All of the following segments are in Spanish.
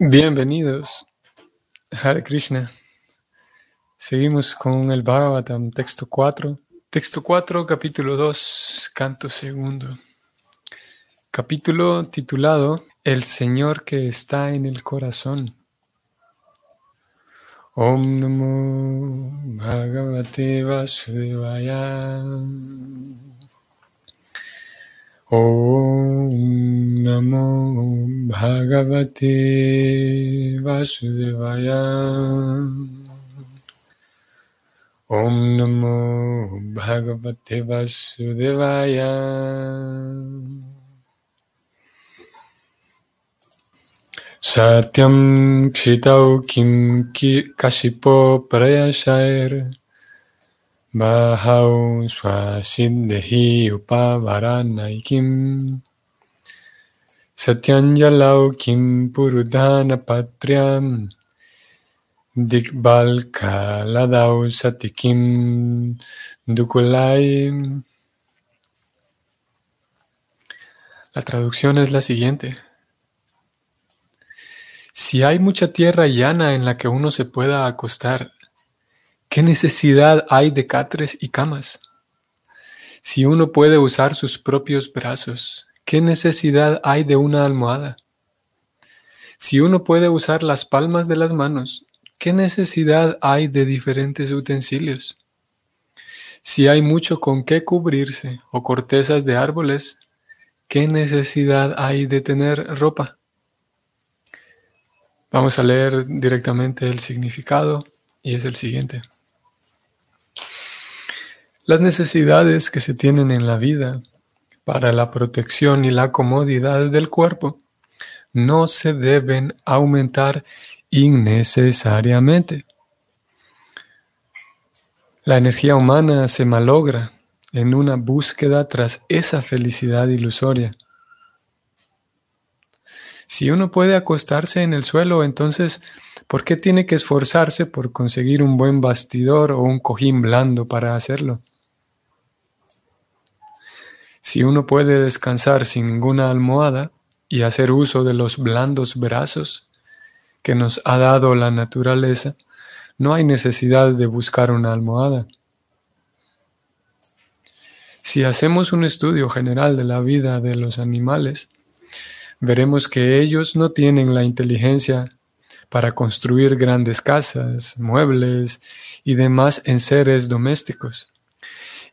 Bienvenidos, Hare Krishna. Seguimos con el Bhagavatam, texto 4. Texto 4, capítulo 2, canto segundo. Capítulo titulado El Señor que está en el corazón. Om Namo Bhagavate Vasudevaya. Om Namo Bhagavate Vasudevaya. Om Namo Bhagavate Vasudevaya. Satyam Kshitau Kim Kashipo Prayashair. Bahau swasiddhi upavaranaikim Satyanjalau kim purudana patriam Dikbal kaladau satikim dukulai La traducción es la siguiente. Si hay mucha tierra llana en la que uno se pueda acostar ¿Qué necesidad hay de catres y camas? Si uno puede usar sus propios brazos, ¿qué necesidad hay de una almohada? Si uno puede usar las palmas de las manos, ¿qué necesidad hay de diferentes utensilios? Si hay mucho con qué cubrirse o cortezas de árboles, ¿qué necesidad hay de tener ropa? Vamos a leer directamente el significado y es el siguiente. Las necesidades que se tienen en la vida para la protección y la comodidad del cuerpo no se deben aumentar innecesariamente. La energía humana se malogra en una búsqueda tras esa felicidad ilusoria. Si uno puede acostarse en el suelo, entonces, ¿por qué tiene que esforzarse por conseguir un buen bastidor o un cojín blando para hacerlo? Si uno puede descansar sin ninguna almohada y hacer uso de los blandos brazos que nos ha dado la naturaleza, no hay necesidad de buscar una almohada. Si hacemos un estudio general de la vida de los animales, veremos que ellos no tienen la inteligencia para construir grandes casas, muebles y demás en seres domésticos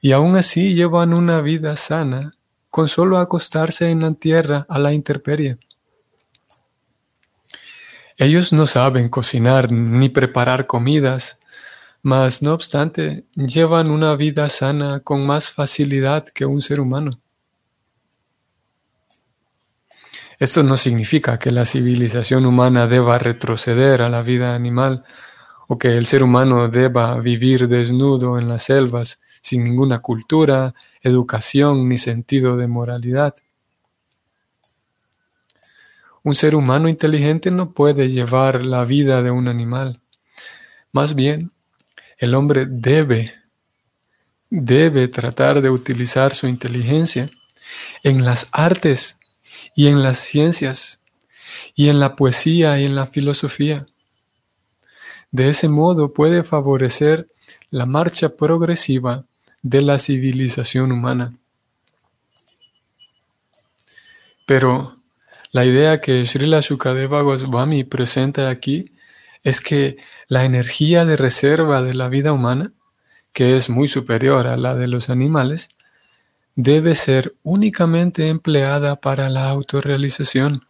y aún así llevan una vida sana con solo acostarse en la tierra a la intemperie. Ellos no saben cocinar ni preparar comidas, mas no obstante llevan una vida sana con más facilidad que un ser humano. Esto no significa que la civilización humana deba retroceder a la vida animal o que el ser humano deba vivir desnudo en las selvas sin ninguna cultura, educación ni sentido de moralidad. Un ser humano inteligente no puede llevar la vida de un animal. Más bien, el hombre debe, debe tratar de utilizar su inteligencia en las artes y en las ciencias y en la poesía y en la filosofía. De ese modo puede favorecer la marcha progresiva de la civilización humana. Pero la idea que Srila Shukadeva Goswami presenta aquí es que la energía de reserva de la vida humana, que es muy superior a la de los animales, debe ser únicamente empleada para la autorrealización.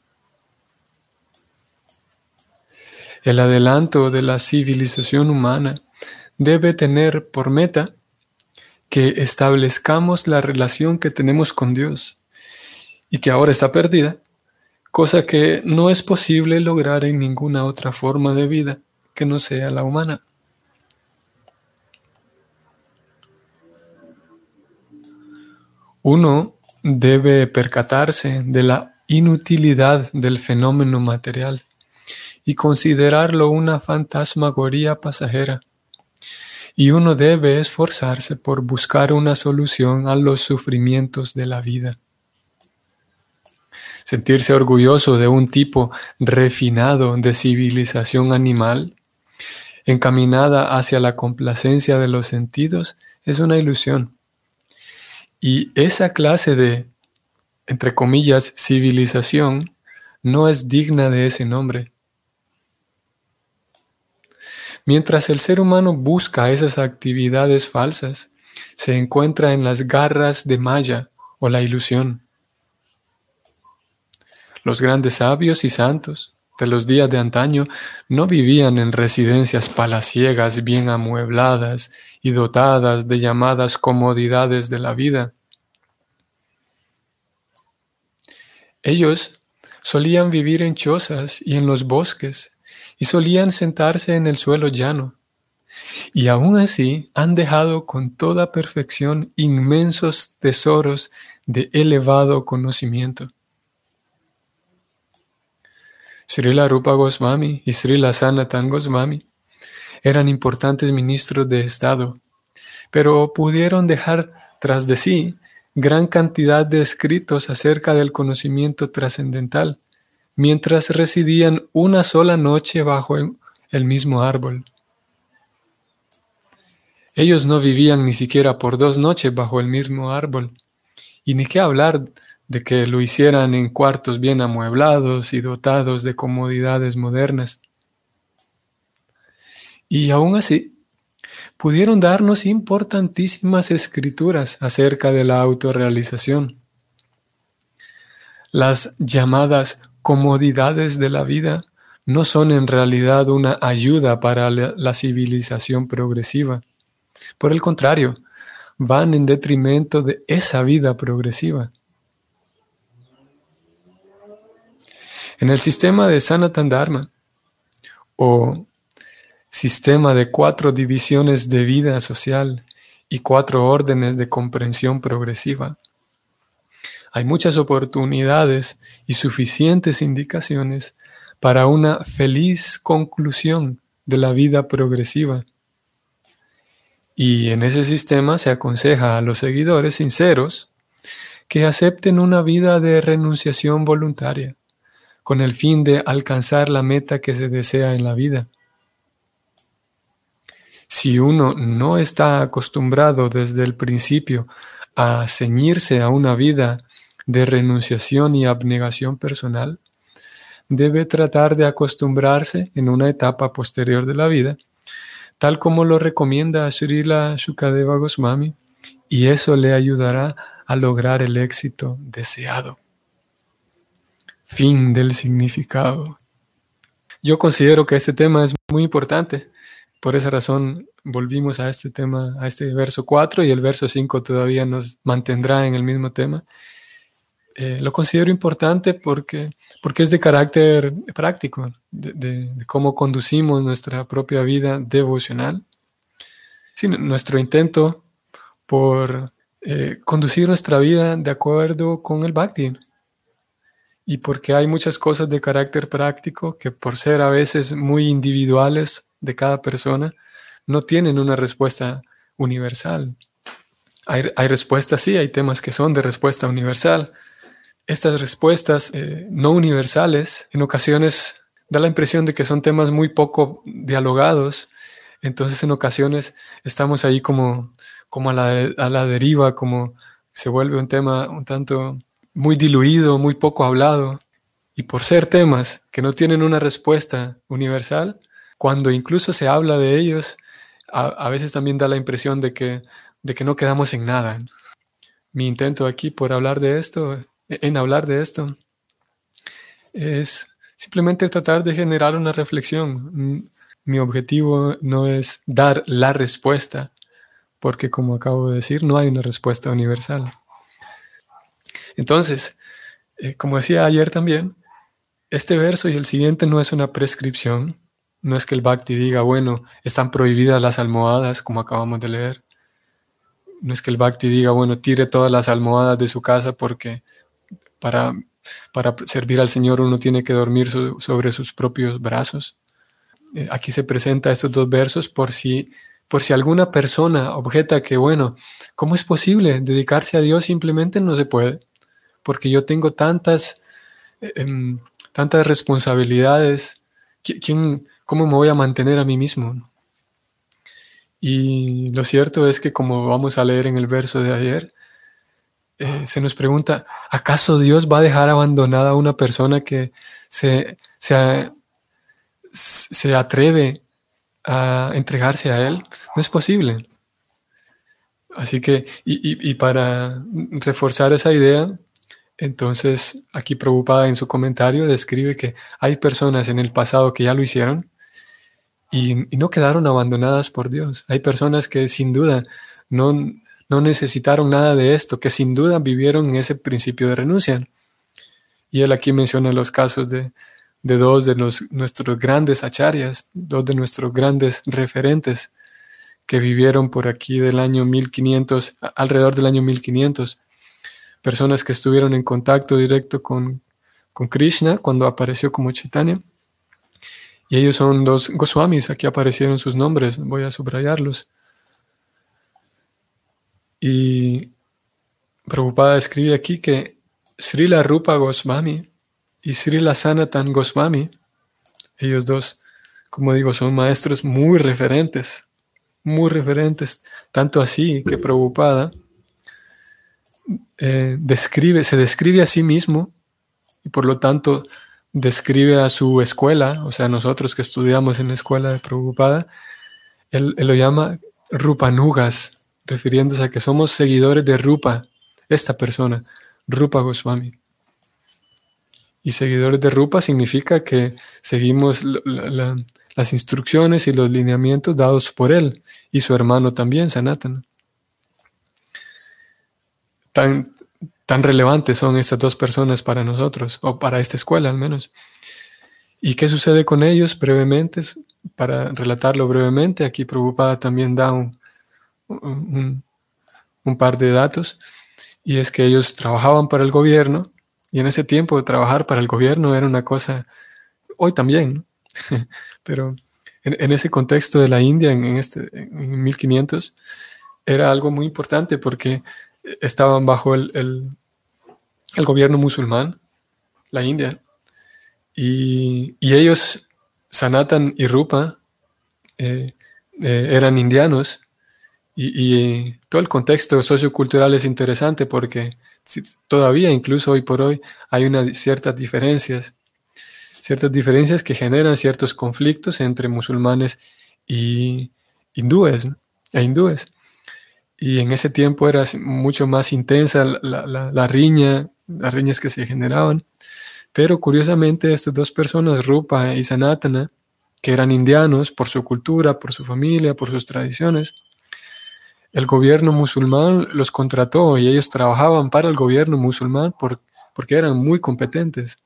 El adelanto de la civilización humana debe tener por meta que establezcamos la relación que tenemos con Dios y que ahora está perdida, cosa que no es posible lograr en ninguna otra forma de vida que no sea la humana. Uno debe percatarse de la inutilidad del fenómeno material y considerarlo una fantasmagoría pasajera y uno debe esforzarse por buscar una solución a los sufrimientos de la vida. Sentirse orgulloso de un tipo refinado de civilización animal, encaminada hacia la complacencia de los sentidos, es una ilusión. Y esa clase de, entre comillas, civilización no es digna de ese nombre. Mientras el ser humano busca esas actividades falsas, se encuentra en las garras de Maya o la ilusión. Los grandes sabios y santos de los días de antaño no vivían en residencias palaciegas bien amuebladas y dotadas de llamadas comodidades de la vida. Ellos solían vivir en chozas y en los bosques, y solían sentarse en el suelo llano. Y aún así han dejado con toda perfección inmensos tesoros de elevado conocimiento. Srila Rupa Goswami y Srila Sanatan Goswami eran importantes ministros de Estado, pero pudieron dejar tras de sí gran cantidad de escritos acerca del conocimiento trascendental, mientras residían una sola noche bajo el mismo árbol. Ellos no vivían ni siquiera por dos noches bajo el mismo árbol, y ni qué hablar de que lo hicieran en cuartos bien amueblados y dotados de comodidades modernas. Y aún así, pudieron darnos importantísimas escrituras acerca de la autorrealización. Las llamadas comodidades de la vida no son en realidad una ayuda para la, civilización progresiva. Por el contrario, van en detrimento de esa vida progresiva. En el sistema de Sanatan Dharma, o sistema de cuatro divisiones de vida social y cuatro órdenes de comprensión progresiva, hay muchas oportunidades y suficientes indicaciones para una feliz conclusión de la vida progresiva. Y en ese sistema se aconseja a los seguidores sinceros que acepten una vida de renunciación voluntaria con el fin de alcanzar la meta que se desea en la vida. Si uno no está acostumbrado desde el principio a ceñirse a una vida de renunciación y abnegación personal, debe tratar de acostumbrarse en una etapa posterior de la vida, tal como lo recomienda Srila Shukadeva Goswami, y eso le ayudará a lograr el éxito deseado. Fin del significado. Yo considero que este tema es muy importante. Por esa razón volvimos a este tema, a este verso 4 y el verso 5 todavía nos mantendrá en el mismo tema. Eh, lo considero importante porque, porque es de carácter práctico, de, cómo conducimos nuestra propia vida devocional. nuestro intento por eh, conducir nuestra vida de acuerdo con el Bhakti, y porque hay muchas cosas de carácter práctico que por ser a veces muy individuales de cada persona, no tienen una respuesta universal. Hay, respuestas, sí, hay temas que son de respuesta universal. Estas respuestas eh, no universales en ocasiones da la impresión de que son temas muy poco dialogados, entonces en ocasiones estamos ahí como, como a, la, a la deriva, como se vuelve un tema un tanto muy diluido, muy poco hablado, y por ser temas que no tienen una respuesta universal, cuando incluso se habla de ellos, a, veces también da la impresión de que, de que no quedamos en nada. Mi intento aquí por hablar de esto, en hablar de esto, es simplemente tratar de generar una reflexión. Mi objetivo no es dar la respuesta, porque como acabo de decir, no hay una respuesta universal. Entonces, eh, como decía ayer también, este verso y el siguiente no es una prescripción, no es que el Bhakti diga, bueno, están prohibidas las almohadas, como acabamos de leer. No es que el Bhakti diga, bueno, tire todas las almohadas de su casa porque para, para servir al Señor uno tiene que dormir sobre sus propios brazos. Eh, aquí se presenta estos dos versos por si, por si alguna persona objeta que, bueno, ¿cómo es posible dedicarse a Dios? Simplemente no se puede porque yo tengo tantas em, tantas responsabilidades, ¿quién, ¿cómo me voy a mantener a mí mismo? Y lo cierto es que como vamos a leer en el verso de ayer, eh, se nos pregunta, ¿acaso Dios va a dejar abandonada a una persona que se, se, se atreve a entregarse a Él? No es posible. Así que, y, y, para reforzar esa idea, entonces aquí preocupada en su comentario describe que hay personas en el pasado que ya lo hicieron y, y no quedaron abandonadas por Dios. Hay personas que sin duda no, no necesitaron nada de esto, que sin duda vivieron en ese principio de renuncia. Y él aquí menciona los casos de, de dos de los, nuestros grandes acharias, dos de nuestros grandes referentes que vivieron por aquí del año 1500, alrededor del año 1500, personas que estuvieron en contacto directo con, con Krishna cuando apareció como Chaitanya. Y ellos son dos Goswamis, aquí aparecieron sus nombres, voy a subrayarlos. Y Prabhupada escribe aquí que Srila Rupa Goswami y Srila Sanatan Goswami, ellos dos, como digo, son maestros muy referentes muy referentes, tanto así que Prabhupada eh, describe, se describe a sí mismo y por lo tanto describe a su escuela, o sea, nosotros que estudiamos en la escuela de Prabhupada, él, lo llama Rupanugas, refiriéndose a que somos seguidores de Rupa, esta persona, Rupa Goswami. Y seguidores de Rupa significa que seguimos la las instrucciones y los lineamientos dados por él y su hermano también, Sanatana. Tan, tan relevantes son estas dos personas para nosotros, o para esta escuela al menos. ¿Y qué sucede con ellos brevemente? Para relatarlo brevemente, aquí Prabhupada también da un, un, par de datos, y es que ellos trabajaban para el gobierno, y en ese tiempo trabajar para el gobierno era una cosa, hoy también. Pero en, ese contexto de la India, en, este, en 1500, era algo muy importante porque estaban bajo el, el, gobierno musulmán, la India, y, y, ellos, Sanatan y Rupa, eh, eh, eran indianos, y, todo el contexto sociocultural es interesante porque todavía, incluso hoy por hoy, hay unas ciertas diferencias ciertas diferencias que generan ciertos conflictos entre musulmanes y hindúes, e hindúes. Y en ese tiempo era mucho más intensa la, riña, las riñas que se generaban. Pero curiosamente estas dos personas, Rupa y Sanatana, que eran indianos por su cultura, por su familia, por sus tradiciones, el gobierno musulmán los contrató y ellos trabajaban para el gobierno musulmán porque eran muy competentes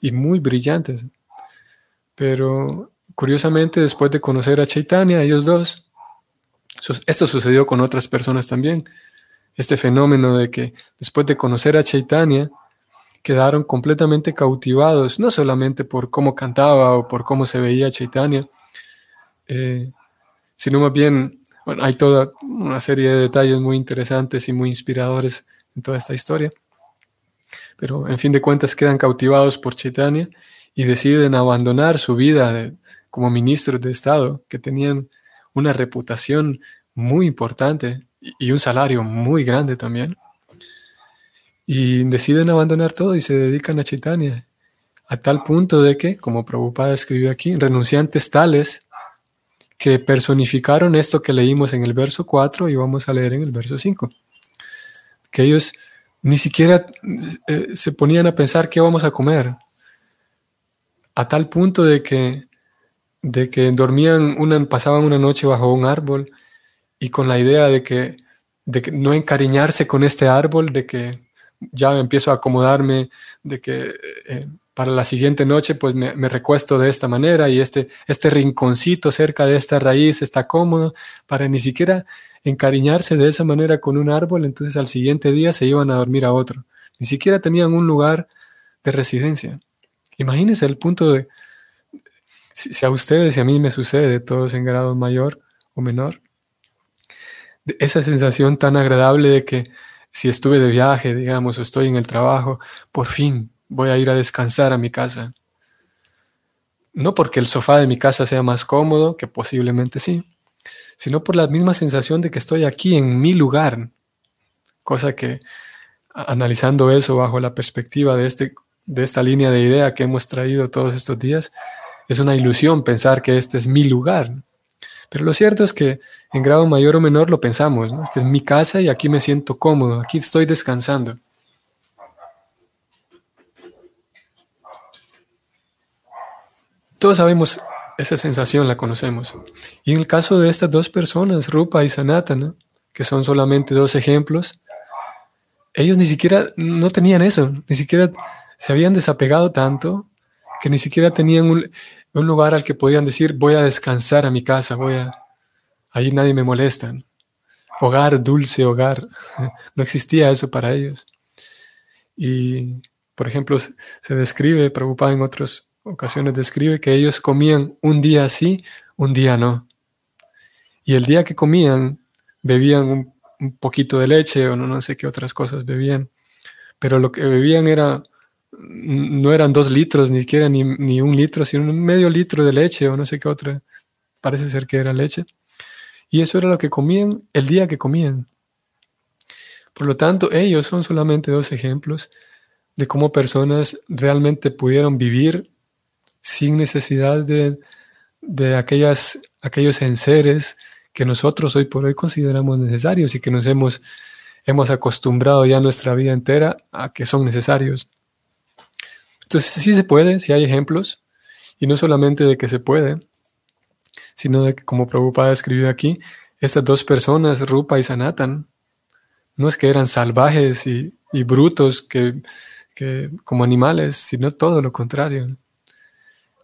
y muy brillantes. Pero curiosamente, después de conocer a Chaitanya, ellos dos, esto sucedió con otras personas también, este fenómeno de que después de conocer a Chaitanya, quedaron completamente cautivados, no solamente por cómo cantaba o por cómo se veía Chaitanya, eh, sino más bien, bueno, hay toda una serie de detalles muy interesantes y muy inspiradores en toda esta historia pero en fin de cuentas quedan cautivados por Chaitanya y deciden abandonar su vida como ministros de Estado, que tenían una reputación muy importante y un salario muy grande también. Y deciden abandonar todo y se dedican a Chaitanya, a tal punto de que, como Prabhupada escribió aquí, renunciantes tales que personificaron esto que leímos en el verso 4 y vamos a leer en el verso 5. Que ellos ni siquiera eh, se ponían a pensar qué vamos a comer. A tal punto de que, de que dormían, una, pasaban una noche bajo un árbol y con la idea de que, de que no encariñarse con este árbol, de que ya empiezo a acomodarme, de que eh, para la siguiente noche pues me, recuesto de esta manera y este, este rinconcito cerca de esta raíz está cómodo, para ni siquiera encariñarse de esa manera con un árbol, entonces al siguiente día se iban a dormir a otro. Ni siquiera tenían un lugar de residencia. Imagínense el punto de, si, a ustedes y a mí me sucede, todos en grado mayor o menor, esa sensación tan agradable de que si estuve de viaje, digamos, o estoy en el trabajo, por fin voy a ir a descansar a mi casa. No porque el sofá de mi casa sea más cómodo, que posiblemente sí, sino por la misma sensación de que estoy aquí en mi lugar. Cosa que, analizando eso bajo la perspectiva de, este, de esta línea de idea que hemos traído todos estos días, es una ilusión pensar que este es mi lugar. Pero lo cierto es que en grado mayor o menor lo pensamos, ¿no? Esta es mi casa y aquí me siento cómodo, aquí estoy descansando. Todos sabemos esa sensación, la conocemos. Y en el caso de estas dos personas, Rupa y Sanatana, que son solamente dos ejemplos, ellos ni siquiera no tenían eso, ni siquiera se habían desapegado tanto que ni siquiera tenían un, un lugar al que podían decir, voy a descansar a mi casa, voy a... Ahí nadie me molesta. Hogar, dulce hogar. No existía eso para ellos. Y, por ejemplo, se describe, preocupado en otras ocasiones, describe que ellos comían un día sí, un día no. Y el día que comían, bebían un, un poquito de leche o no, no sé qué otras cosas bebían. Pero lo que bebían era no eran dos litros, ni siquiera ni, ni, un litro, sino un medio litro de leche o no sé qué otra. Parece ser que era leche. Y eso era lo que comían el día que comían. Por lo tanto, ellos son solamente dos ejemplos de cómo personas realmente pudieron vivir sin necesidad de, de aquellas, aquellos enseres que nosotros hoy por hoy consideramos necesarios y que nos hemos, hemos acostumbrado ya nuestra vida entera a que son necesarios. Entonces sí se puede, sí hay ejemplos, y no solamente de que se puede, sino de que, como Prabhupada escribió aquí, estas dos personas, Rupa y Sanatan, no es que eran salvajes y, brutos que, como animales, sino todo lo contrario.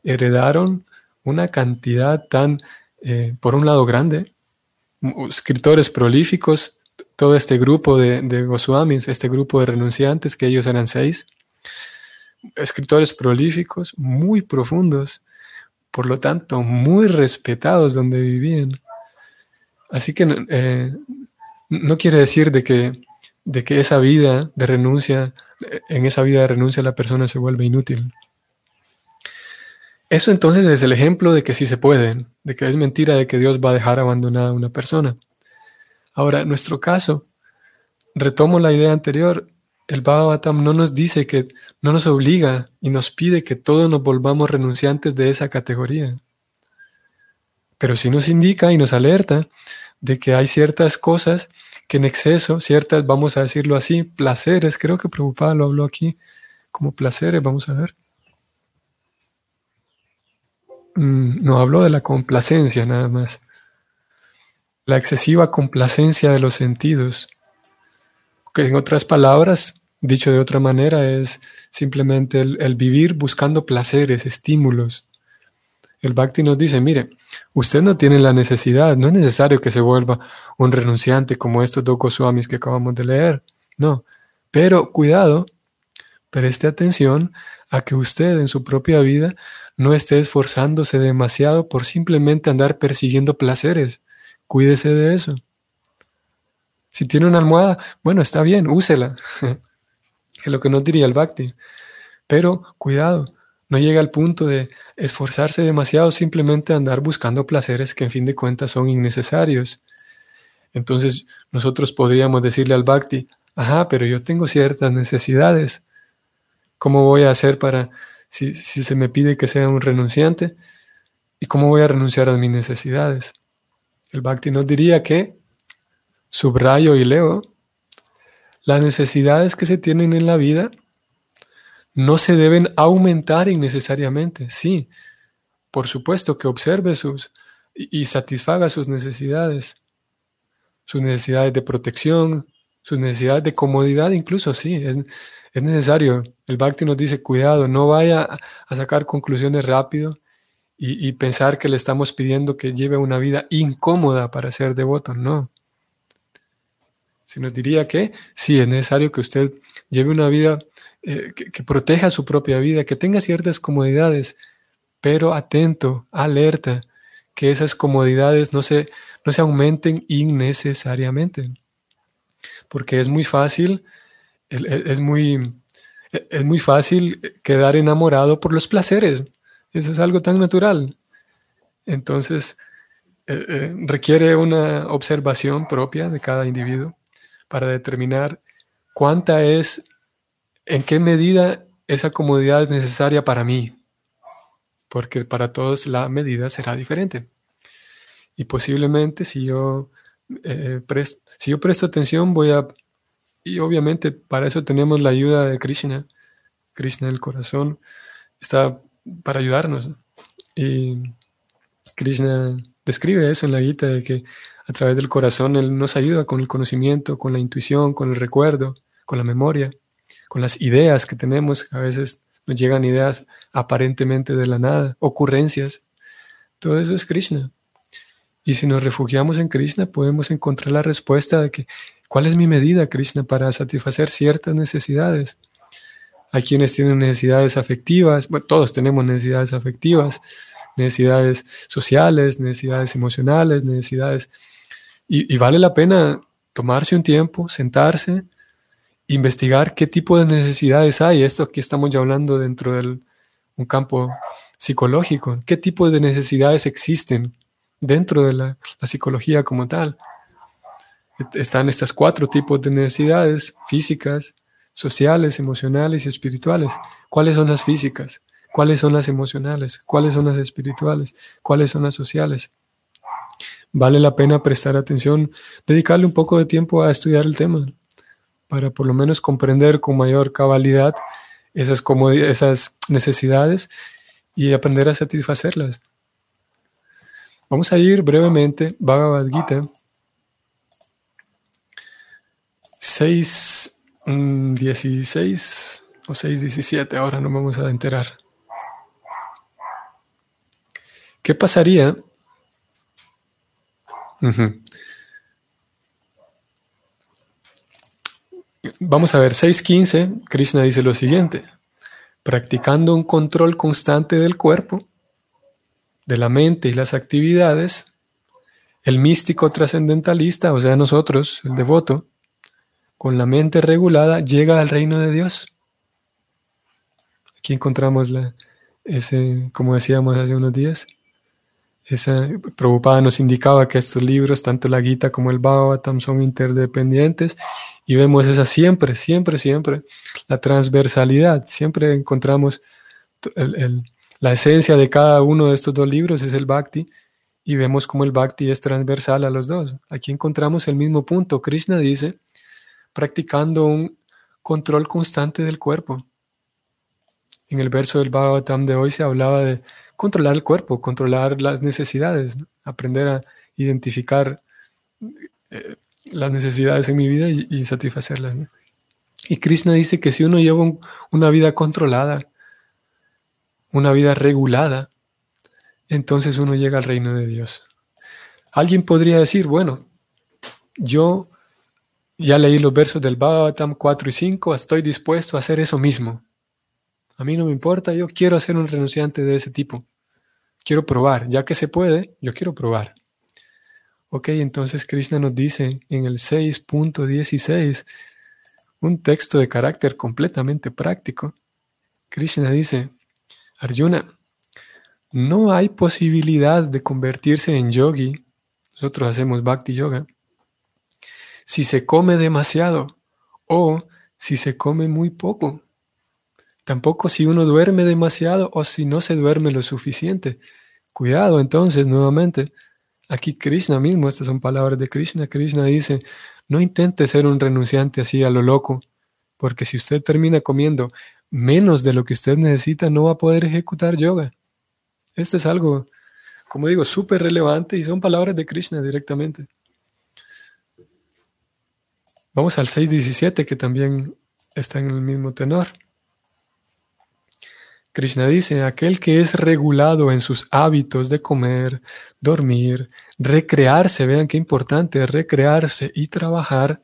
Heredaron una cantidad tan, eh, por un lado, grande, escritores prolíficos, todo este grupo de, Goswamis, este grupo de renunciantes, que ellos eran seis, escritores prolíficos, muy profundos, por lo tanto, muy respetados donde vivían. Así que eh, no quiere decir de que, de que esa vida de renuncia, en esa vida de renuncia la persona se vuelve inútil. Eso entonces es el ejemplo de que sí se puede, de que es mentira de que Dios va a dejar abandonada a una persona. Ahora, en nuestro caso, retomo la idea anterior, el Bhagavatam no nos dice que, no nos obliga y nos pide que todos nos volvamos renunciantes de esa categoría. Pero sí nos indica y nos alerta de que hay ciertas cosas que en exceso, ciertas, vamos a decirlo así, placeres, creo que Prabhupada lo habló aquí, como placeres, vamos a ver. Mm, no habló de la complacencia nada más. La excesiva complacencia de los sentidos que en otras palabras, dicho de otra manera, es simplemente el, vivir buscando placeres, estímulos. El Bhakti nos dice, mire, usted no tiene la necesidad, no es necesario que se vuelva un renunciante como estos dos Goswamis que acabamos de leer. No, pero cuidado, preste atención a que usted en su propia vida no esté esforzándose demasiado por simplemente andar persiguiendo placeres. Cuídese de eso. Si tiene una almohada, bueno, está bien, úsela. es lo que no diría el Bhakti. Pero cuidado, no llega al punto de esforzarse demasiado simplemente andar buscando placeres que en fin de cuentas son innecesarios. Entonces nosotros podríamos decirle al Bhakti, ajá, pero yo tengo ciertas necesidades. ¿Cómo voy a hacer para, si, si se me pide que sea un renunciante, y cómo voy a renunciar a mis necesidades? El Bhakti nos diría que subrayo y leo, las necesidades que se tienen en la vida no se deben aumentar innecesariamente. Sí, por supuesto que observe sus y, satisfaga sus necesidades, sus necesidades de protección, sus necesidades de comodidad, incluso sí, necesario. El Bhakti nos dice, cuidado, no vaya a sacar conclusiones rápido y, pensar que le estamos pidiendo que lleve una vida incómoda para ser devoto. No, se nos diría que sí, es necesario que usted lleve una vida eh, que, proteja su propia vida, que tenga ciertas comodidades, pero atento, alerta, que esas comodidades no se, no se aumenten innecesariamente. Porque es muy fácil, es muy, e, es muy fácil quedar enamorado por los placeres. Eso es algo tan natural. Entonces, eh, eh, requiere una observación propia de cada individuo para determinar cuánta es, en qué medida esa comodidad es necesaria para mí, porque para todos la medida será diferente. Y posiblemente si yo, eh, si yo presto atención voy a, y obviamente para eso tenemos la ayuda de Krishna, Krishna el corazón está para ayudarnos. Y Krishna describe eso en la Gita, de que a través del corazón Él nos ayuda con el conocimiento, con la intuición, con el recuerdo, con la memoria, con las ideas que tenemos. A veces nos llegan ideas aparentemente de la nada, ocurrencias. Todo eso es Krishna. Y si nos refugiamos en Krishna, podemos encontrar la respuesta de que, ¿cuál es mi medida, Krishna, para satisfacer ciertas necesidades? Hay quienes tienen necesidades afectivas, bueno, todos tenemos necesidades afectivas, necesidades sociales, necesidades emocionales, necesidades... Y, vale la pena tomarse un tiempo, sentarse, investigar qué tipo de necesidades hay. Esto aquí estamos ya hablando dentro de un campo psicológico. ¿Qué tipo de necesidades existen dentro de la, la psicología como tal? Están estos cuatro tipos de necesidades físicas, sociales, emocionales y espirituales. ¿Cuáles son las físicas? cuáles son las emocionales, cuáles son las espirituales, cuáles son las sociales. Vale la pena prestar atención, dedicarle un poco de tiempo a estudiar el tema para por lo menos comprender con mayor cabalidad esas, esas necesidades y aprender a satisfacerlas. Vamos a ir brevemente, Bhagavad Gita 6, 16 mm, o 6, 17, ahora no vamos a enterar. ¿Qué pasaría? Vamos a ver, 6.15, Krishna dice lo siguiente, practicando un control constante del cuerpo, de la mente y las actividades, el místico trascendentalista, o sea, nosotros, el devoto, con la mente regulada, llega al reino de Dios. Aquí encontramos la, ese, como decíamos hace unos días, esa Prabhupada nos indicaba que estos libros, tanto la Gita como el Bhagavatam, son interdependientes y vemos esa siempre, siempre, siempre, la transversalidad. Siempre encontramos la esencia de cada uno de estos dos libros, es el Bhakti, y vemos como el Bhakti es transversal a los dos. Aquí encontramos el mismo punto. Krishna dice, practicando un control constante del cuerpo. En el verso del Bhagavatam de hoy se hablaba de controlar el cuerpo, controlar las necesidades, aprender a identificar eh, las necesidades en mi vida y, satisfacerlas. Y Krishna dice que si uno lleva una vida controlada, una vida regulada, entonces uno llega al reino de Dios. Alguien podría decir, bueno, yo ya leí los versos del Bhagavatam 4 y 5, estoy dispuesto a hacer eso mismo. A mí no me importa, yo quiero ser un renunciante de ese tipo. Quiero probar, ya que se puede, yo quiero probar. Ok, entonces Krishna nos dice en el 6.16, un texto de carácter completamente práctico. Krishna dice, Arjuna, no hay posibilidad de convertirse en yogi, nosotros hacemos bhakti yoga, si se come demasiado o si se come muy poco. Tampoco si uno duerme demasiado o si no se duerme lo suficiente. Cuidado entonces, nuevamente. Aquí Krishna mismo, estas son palabras de Krishna. Krishna dice, no intente ser un renunciante así a lo loco, porque si usted termina comiendo menos de lo que usted necesita, no va a poder ejecutar yoga. Esto es algo, como digo, súper relevante y son palabras de Krishna directamente. Vamos al 6.17 que también está en el mismo tenor. Krishna dice, aquel que es regulado en sus hábitos de comer, dormir, recrearse, vean qué importante, recrearse y trabajar,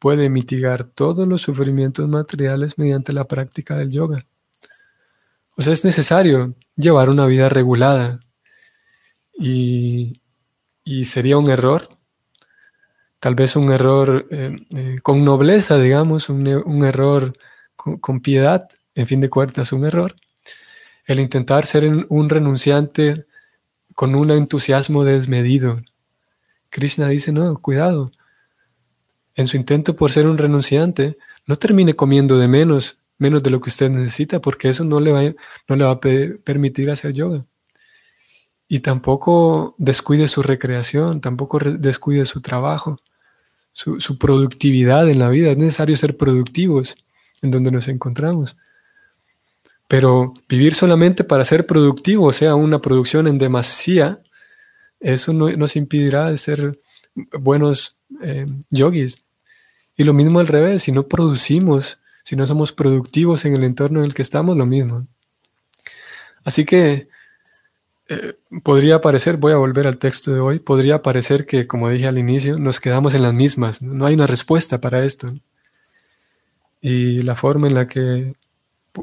puede mitigar todos los sufrimientos materiales mediante la práctica del yoga. O sea, es necesario llevar una vida regulada y, sería un error, tal vez un error eh, eh, con nobleza, digamos, un, un error con, piedad, en fin de cuentas, un error. El intentar ser un renunciante con un entusiasmo desmedido. Krishna dice, no, cuidado. En su intento por ser un renunciante, no termine comiendo de menos, menos de lo que usted necesita, porque eso no le va, no le va a permitir hacer yoga. Y tampoco descuide su recreación, tampoco descuide su trabajo, su, productividad en la vida. Es necesario ser productivos en donde nos encontramos. Pero vivir solamente para ser productivo, o sea, una producción en demasía, eso no nos impedirá de ser buenos eh, yogis. Y lo mismo al revés, si no producimos, si no somos productivos en el entorno en el que estamos, lo mismo. Así que eh, podría parecer, voy a volver al texto de hoy, podría parecer que, como dije al inicio, nos quedamos en las mismas, no hay una respuesta para esto. Y la forma en la que,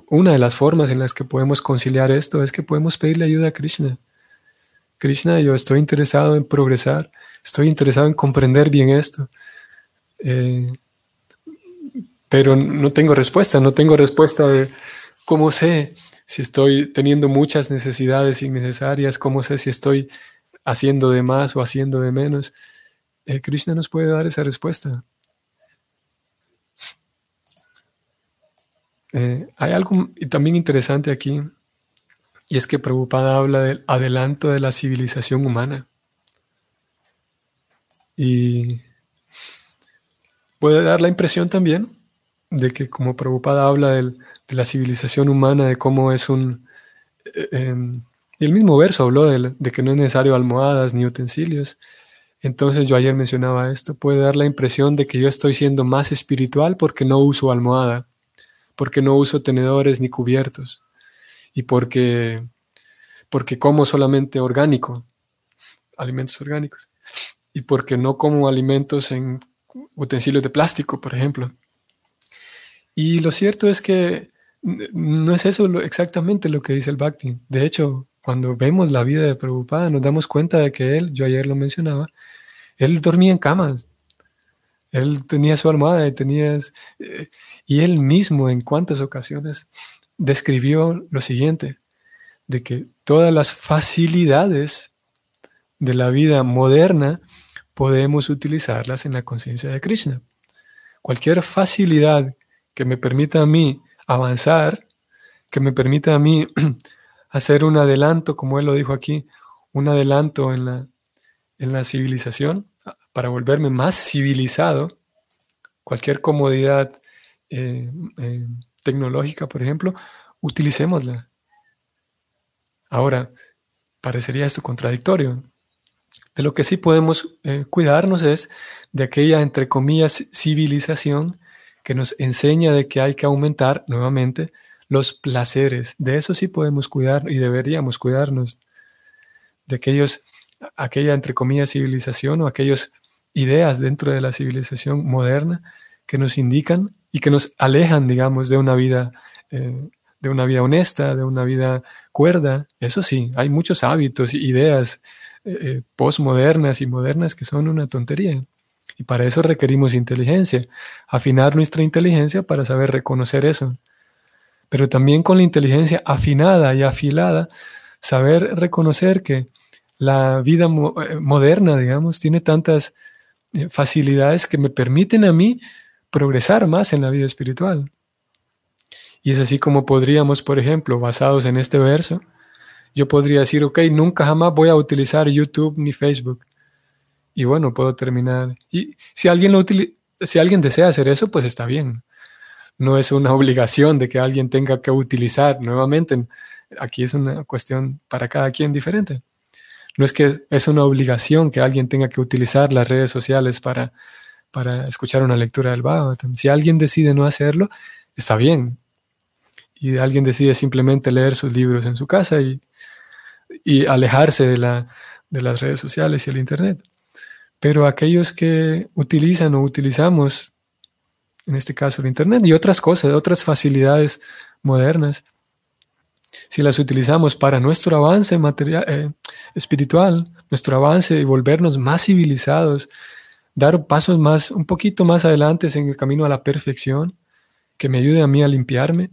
una de las formas en las que podemos conciliar esto es que podemos pedirle ayuda a Krishna. Krishna, yo estoy interesado en progresar, estoy interesado en comprender bien esto, eh, pero no tengo respuesta, no tengo respuesta de cómo sé si estoy teniendo muchas necesidades innecesarias, cómo sé si estoy haciendo de más o haciendo de menos. Eh, Krishna nos puede dar esa respuesta. Eh, hay algo también interesante aquí, y es que Prabhupada habla del adelanto de la civilización humana. Y puede dar la impresión también de que como Prabhupada habla de la civilización humana, de cómo es un... Eh, em, el mismo verso habló de, de, que no es necesario almohadas ni utensilios. Entonces yo ayer mencionaba esto, puede dar la impresión de que yo estoy siendo más espiritual porque no uso almohada porque no uso tenedores ni cubiertos y porque, porque como solamente orgánico, alimentos orgánicos, y porque no como alimentos en utensilios de plástico, por ejemplo. Y lo cierto es que no es eso exactamente lo que dice el Bhakti. De hecho, cuando vemos la vida de Prabhupada, nos damos cuenta de que él, yo ayer lo mencionaba, él dormía en camas. Él tenía su almohada y tenía... Eh, y él mismo en cuántas ocasiones describió lo siguiente, de que todas las facilidades de la vida moderna podemos utilizarlas en la conciencia de Krishna. Cualquier facilidad que me permita a mí avanzar, que me permita a mí hacer un adelanto, como él lo dijo aquí, un adelanto en la, en la civilización, para volverme más civilizado, cualquier comodidad eh, eh, tecnológica, por ejemplo, utilicémosla. Ahora, parecería esto contradictorio. De lo que sí podemos eh, cuidarnos es de aquella, entre comillas, civilización que nos enseña de que hay que aumentar nuevamente los placeres. De eso sí podemos cuidar y deberíamos cuidarnos. De aquellos, aquella, entre comillas, civilización o aquellas ideas dentro de la civilización moderna que nos indican y que nos alejan, digamos, de una vida, eh, de una vida honesta, de una vida cuerda. Eso sí, hay muchos hábitos, ideas eh, eh, postmodernas y modernas que son una tontería. Y para eso requerimos inteligencia, afinar nuestra inteligencia para saber reconocer eso. Pero también con la inteligencia afinada y afilada, saber reconocer que la vida moderna, digamos, tiene tantas facilidades que me permiten a mí progresar más en la vida espiritual. Y es así como podríamos, por ejemplo, basados en este verso, yo podría decir, ok, nunca jamás voy a utilizar YouTube ni Facebook. Y bueno, puedo terminar. Y si alguien, lo si alguien desea hacer eso, pues está bien. No es una obligación de que alguien tenga que utilizar nuevamente. Aquí es una cuestión para cada quien diferente. No es que es una obligación que alguien tenga que utilizar las redes sociales para para escuchar una lectura del Bhagavatam. Si alguien decide no hacerlo, está bien. Y alguien decide simplemente leer sus libros en su casa y, alejarse de, la, de las redes sociales y el Internet. Pero aquellos que utilizan o utilizamos, en este caso el Internet y otras cosas, otras facilidades modernas, si las utilizamos para nuestro avance material, eh, espiritual, nuestro avance y volvernos más civilizados, dar pasos más, un poquito más adelante en el camino a la perfección, que me ayude a mí a limpiarme,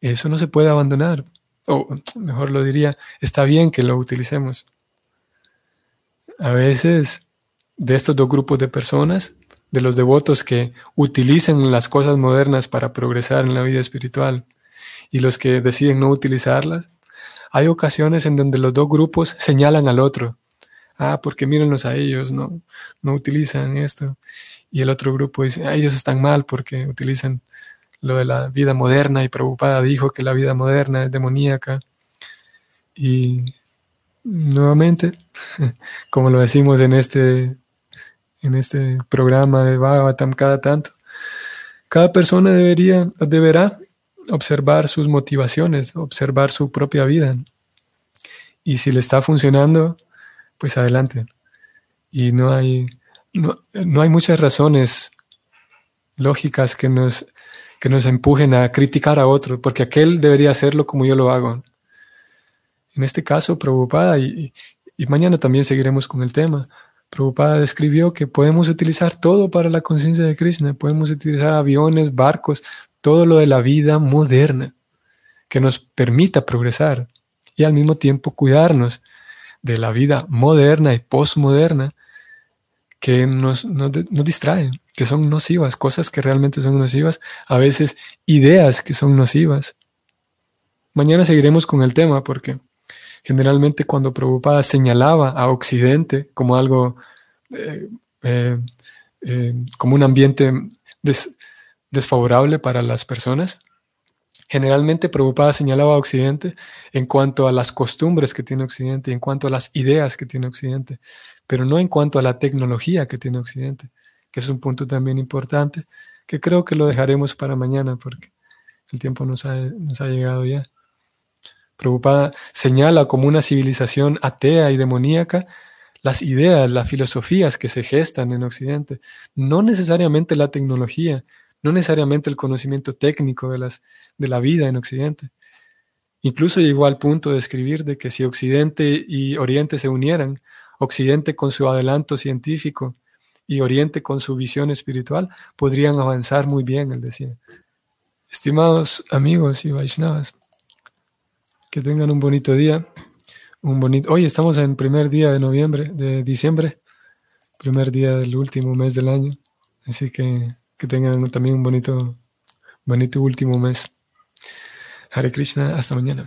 eso no se puede abandonar. O mejor lo diría, está bien que lo utilicemos. A veces de estos dos grupos de personas, de los devotos que utilizan las cosas modernas para progresar en la vida espiritual y los que deciden no utilizarlas, hay ocasiones en donde los dos grupos señalan al otro. Ah, porque mírenlos a ellos, no, no utilizan esto. Y el otro grupo dice, ah, ellos están mal porque utilizan lo de la vida moderna y preocupada dijo que la vida moderna es demoníaca. Y nuevamente, como lo decimos en este, en este programa de Bhagavatam cada tanto, cada persona debería, deberá observar sus motivaciones, observar su propia vida. Y si le está funcionando, pues adelante. Y no hay, no, hay muchas razones lógicas que nos, que nos empujen a criticar a otro, porque aquel debería hacerlo como yo lo hago. En este caso, preocupada, y, y mañana también seguiremos con el tema, Prabhupada describió que podemos utilizar todo para la conciencia de Krishna, podemos utilizar aviones, barcos, todo lo de la vida moderna que nos permita progresar y al mismo tiempo cuidarnos de la vida moderna y postmoderna que nos, nos, distraen, que son nocivas, cosas que realmente son nocivas, a veces ideas que son nocivas. Mañana seguiremos con el tema porque generalmente cuando Prabhupada señalaba a Occidente como algo, eh, eh, eh, como un ambiente desfavorable para las personas. Generalmente Prabhupada señalaba a Occidente en cuanto a las costumbres que tiene Occidente, en cuanto a las ideas que tiene Occidente, pero no en cuanto a la tecnología que tiene Occidente, que es un punto también importante, que creo que lo dejaremos para mañana porque el tiempo nos ha, nos ha llegado ya. Prabhupada señala como una civilización atea y demoníaca las ideas, las filosofías que se gestan en Occidente, no necesariamente la tecnología, no necesariamente el conocimiento técnico de, las, de la vida en Occidente. Incluso llegó al punto de escribir de que si Occidente y Oriente se unieran, Occidente con su adelanto científico y Oriente con su visión espiritual, podrían avanzar muy bien, él decía. Estimados amigos y Vaishnavas, que tengan un bonito día. Un bonito. Hoy estamos en primer día de noviembre, de diciembre, primer día del último mes del año. Así que que tengan también un bonito, bonito último mes. Hare Krishna, hasta mañana.